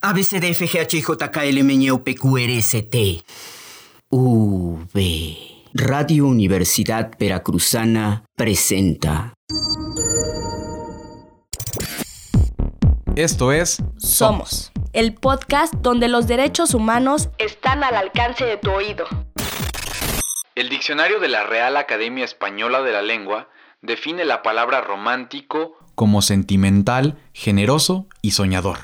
A, B, C, D, F, G, H, I, J, K, L, M, N, O, P, Q, R, S, T. V. Radio Universidad Veracruzana presenta. Esto es Somos, el podcast donde los derechos humanos están al alcance de tu oído. El diccionario de la Real Academia Española de la Lengua define la palabra romántico como sentimental, generoso y soñador.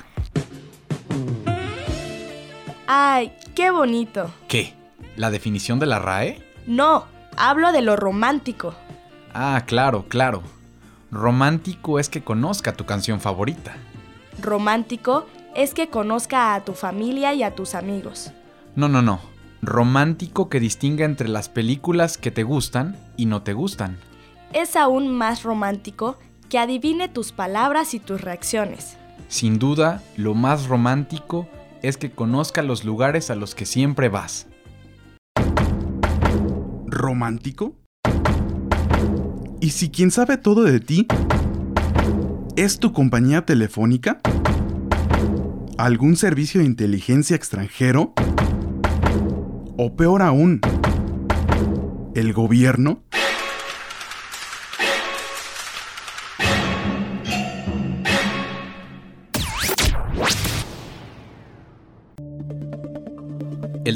Ay, qué bonito. ¿Qué? ¿La definición de la RAE? No, hablo de lo romántico. Ah, claro, claro. Romántico es que conozca tu canción favorita. Romántico es que conozca a tu familia y a tus amigos. No, no, no. Romántico que distinga entre las películas que te gustan y no te gustan. Es aún más romántico que adivine tus palabras y tus reacciones. Sin duda, lo más romántico es que conozca los lugares a los que siempre vas. ¿Romántico? ¿Y si quien sabe todo de ti es tu compañía telefónica? ¿Algún servicio de inteligencia extranjero? ¿O peor aún, el gobierno?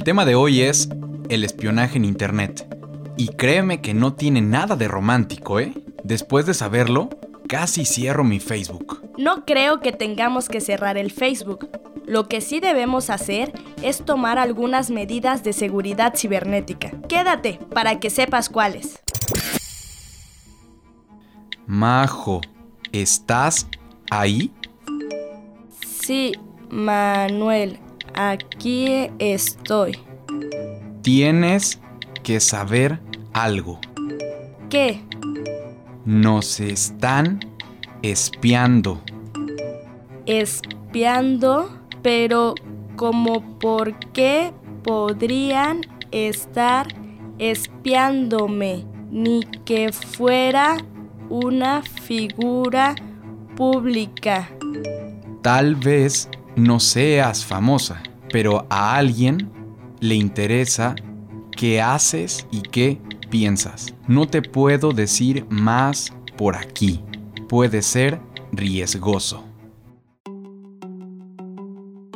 Tema de hoy es el espionaje en Internet. Y créeme que no tiene nada de romántico, ¿eh? Después de saberlo, casi cierro mi Facebook. No creo que tengamos que cerrar el Facebook. Lo que sí debemos hacer es tomar algunas medidas de seguridad cibernética. Quédate para que sepas cuáles. Majo, ¿estás ahí? Sí, Manuel, aquí estoy. Tienes que saber algo. ¿Qué? Nos están espiando. Espiando, pero ¿como por qué podrían estar espiándome? Ni que fuera una figura pública. Tal vez no seas famosa, pero a alguien le interesa qué haces y qué piensas. No te puedo decir más por aquí. Puede ser riesgoso.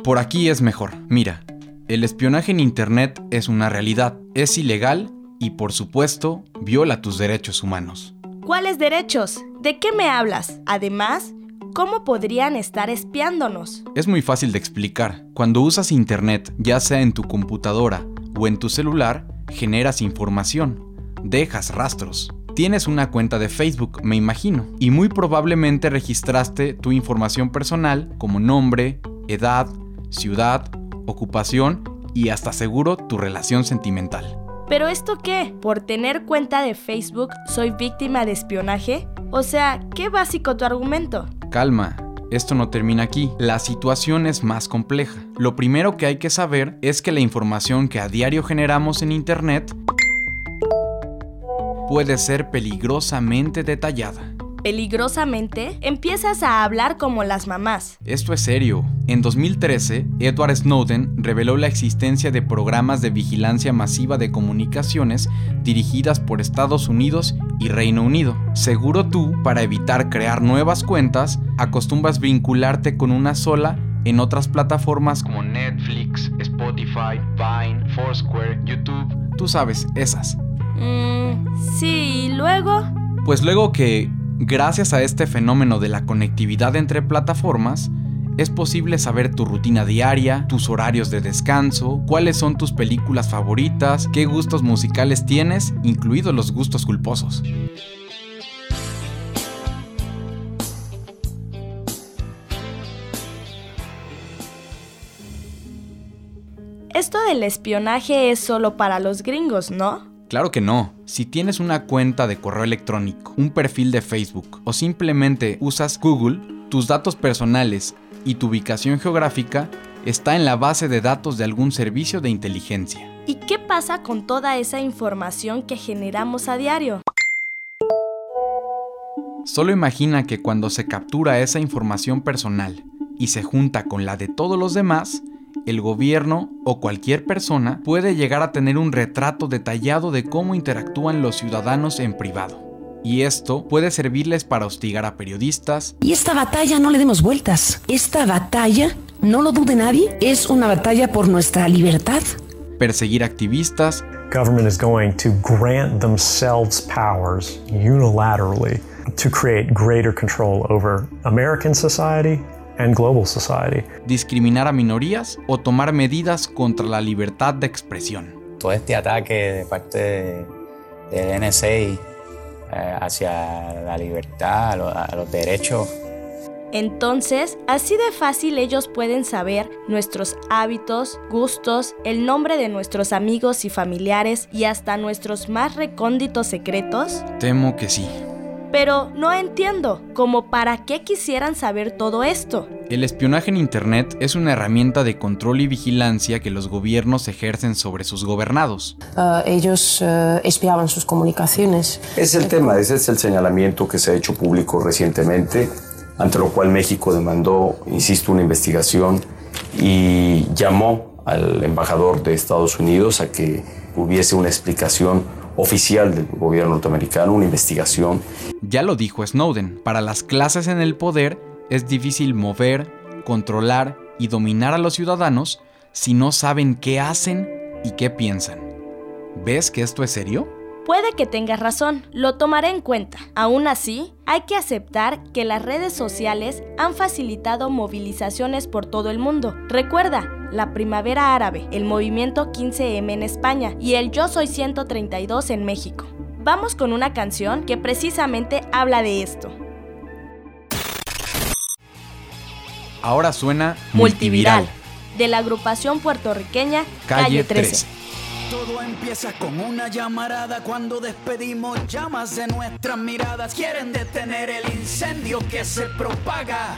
Por aquí es mejor. Mira, el espionaje en Internet es una realidad, es ilegal y por supuesto viola tus derechos humanos. ¿Cuáles derechos? ¿De qué me hablas? Además, ¿cómo podrían estar espiándonos? Es muy fácil de explicar. Cuando usas Internet, ya sea en tu computadora o en tu celular, generas información, dejas rastros. Tienes una cuenta de Facebook, me imagino, y muy probablemente registraste tu información personal como nombre, edad, ciudad, ocupación y hasta seguro tu relación sentimental. ¿Pero esto qué? ¿Por tener cuenta de Facebook soy víctima de espionaje? O sea, qué básico tu argumento. Calma, esto no termina aquí. La situación es más compleja. Lo primero que hay que saber es que la información que a diario generamos en Internet puede ser peligrosamente detallada. Peligrosamente, empiezas a hablar como las mamás. Esto es serio. En 2013, Edward Snowden reveló la existencia de programas de vigilancia masiva de comunicaciones dirigidas por Estados Unidos y Reino Unido. Seguro tú, para evitar crear nuevas cuentas, acostumbras vincularte con una sola en otras plataformas como Netflix, Spotify, Vine, Foursquare, YouTube. Tú sabes, esas. Mmm, sí, ¿y luego? Pues luego que Gracias a este fenómeno de la conectividad entre plataformas, es posible saber tu rutina diaria, tus horarios de descanso, cuáles son tus películas favoritas, qué gustos musicales tienes, incluidos los gustos culposos. Esto del espionaje es solo para los gringos, ¿no? Claro que no. Si tienes una cuenta de correo electrónico, un perfil de Facebook o simplemente usas Google, tus datos personales y tu ubicación geográfica está en la base de datos de algún servicio de inteligencia. ¿Y qué pasa con toda esa información que generamos a diario? Solo imagina que cuando se captura esa información personal y se junta con la de todos los demás, el gobierno o cualquier persona puede llegar a tener un retrato detallado de cómo interactúan los ciudadanos en privado. Y esto puede servirles para hostigar a periodistas. Y esta batalla no le demos vueltas. Esta batalla, no lo dude nadie, es una batalla por nuestra libertad. Perseguir activistas. Government is going to grant themselves powers unilaterally to create greater control over American society and global society. Discriminar a minorías o tomar medidas contra la libertad de expresión. Todo este ataque de parte de, del NSA eh, hacia la libertad, a, lo, a los derechos entonces, así de fácil ellos pueden saber nuestros hábitos, gustos, el nombre de nuestros amigos y familiares y hasta nuestros más recónditos secretos? Temo que sí. Pero no entiendo, ¿cómo para qué quisieran saber todo esto? El espionaje en Internet es una herramienta de control y vigilancia que los gobiernos ejercen sobre sus gobernados. Uh, ellos uh, espiaban sus comunicaciones. Es el tema, ese es el señalamiento que se ha hecho público recientemente, ante lo cual México demandó, insisto, una investigación y llamó al embajador de Estados Unidos a que hubiese una explicación oficial del gobierno norteamericano, una investigación. Ya lo dijo Snowden, para las clases en el poder es difícil mover, controlar y dominar a los ciudadanos si no saben qué hacen y qué piensan. ¿Ves que esto es serio? Puede que tengas razón, lo tomaré en cuenta. Aún así, hay que aceptar que las redes sociales han facilitado movilizaciones por todo el mundo. Recuerda, la Primavera Árabe, el movimiento 15M en España y el Yo Soy 132 en México. Vamos con una canción que precisamente habla de esto. Ahora suena Multiviral, de la agrupación puertorriqueña Calle, 13. Todo empieza con una llamarada cuando despedimos llamas de nuestras miradas. Quieren detener el incendio que se propaga.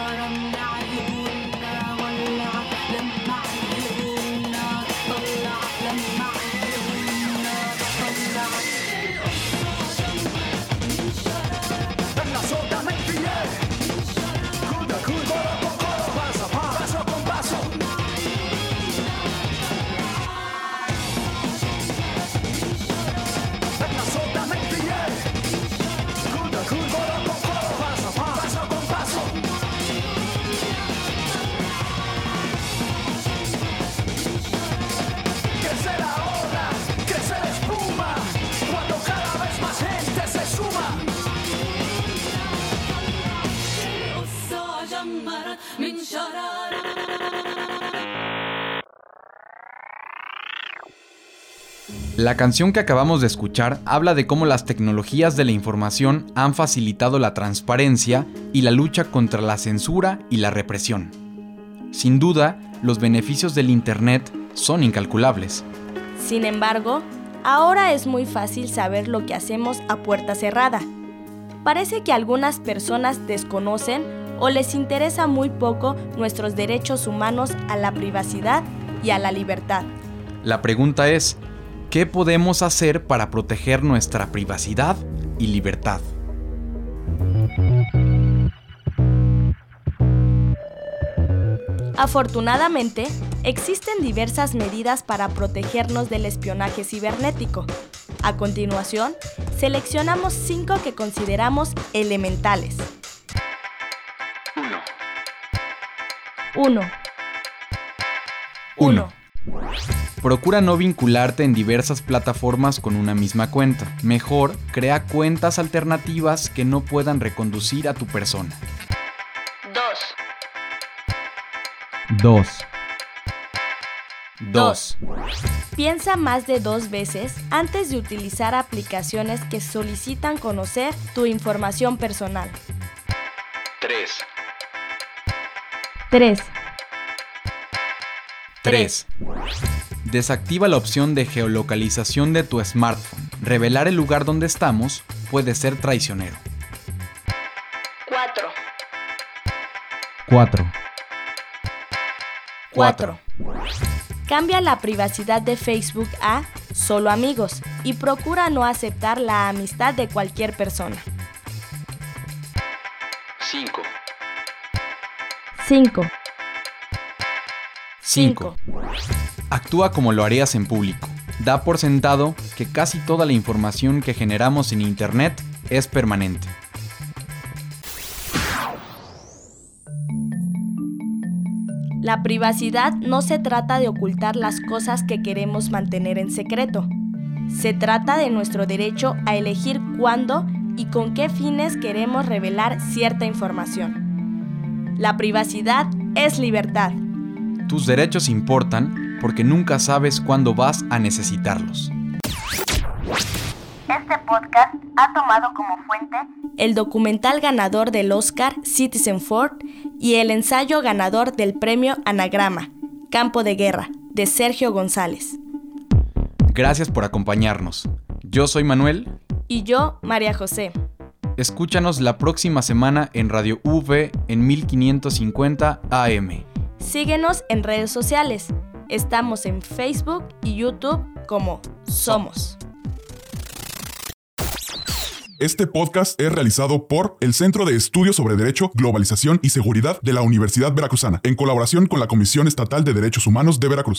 I'm not. La canción que acabamos de escuchar habla de cómo las tecnologías de la información han facilitado la transparencia y la lucha contra la censura y la represión. Sin duda, los beneficios del Internet son incalculables. Sin embargo, ahora es muy fácil saber lo que hacemos a puerta cerrada. Parece que algunas personas desconocen o les interesa muy poco nuestros derechos humanos a la privacidad y a la libertad. La pregunta es, ¿Qué podemos hacer para proteger nuestra privacidad y libertad? Afortunadamente, existen diversas medidas para protegernos del espionaje cibernético. A continuación, seleccionamos cinco que consideramos elementales. 1. 1. Procura no vincularte en diversas plataformas con una misma cuenta. Mejor, crea cuentas alternativas que no puedan reconducir a tu persona. 2. 2. 2. Piensa más de dos veces antes de utilizar aplicaciones que solicitan conocer tu información personal. 3. 3. 3. Desactiva la opción de geolocalización de tu smartphone. Revelar el lugar donde estamos puede ser traicionero. 4. 4. 4. Cambia la privacidad de Facebook a solo amigos y procura no aceptar la amistad de cualquier persona. 5. 5. 5. Actúa como lo harías en público. Da por sentado que casi toda la información que generamos en Internet es permanente. La privacidad no se trata de ocultar las cosas que queremos mantener en secreto. Se trata de nuestro derecho a elegir cuándo y con qué fines queremos revelar cierta información. La privacidad es libertad. Tus derechos importan porque nunca sabes cuándo vas a necesitarlos. Este podcast ha tomado como fuente el documental ganador del Oscar Citizen Ford y el ensayo ganador del premio Anagrama, Campo de Guerra, de Sergio González. Gracias por acompañarnos. Yo soy Manuel. Y yo, María José. Escúchanos la próxima semana en Radio V en 1550 AM. Síguenos en redes sociales. Estamos en Facebook y YouTube como Somos. Este podcast es realizado por el Centro de Estudios sobre Derecho, Globalización y Seguridad de la Universidad Veracruzana, en colaboración con la Comisión Estatal de Derechos Humanos de Veracruz.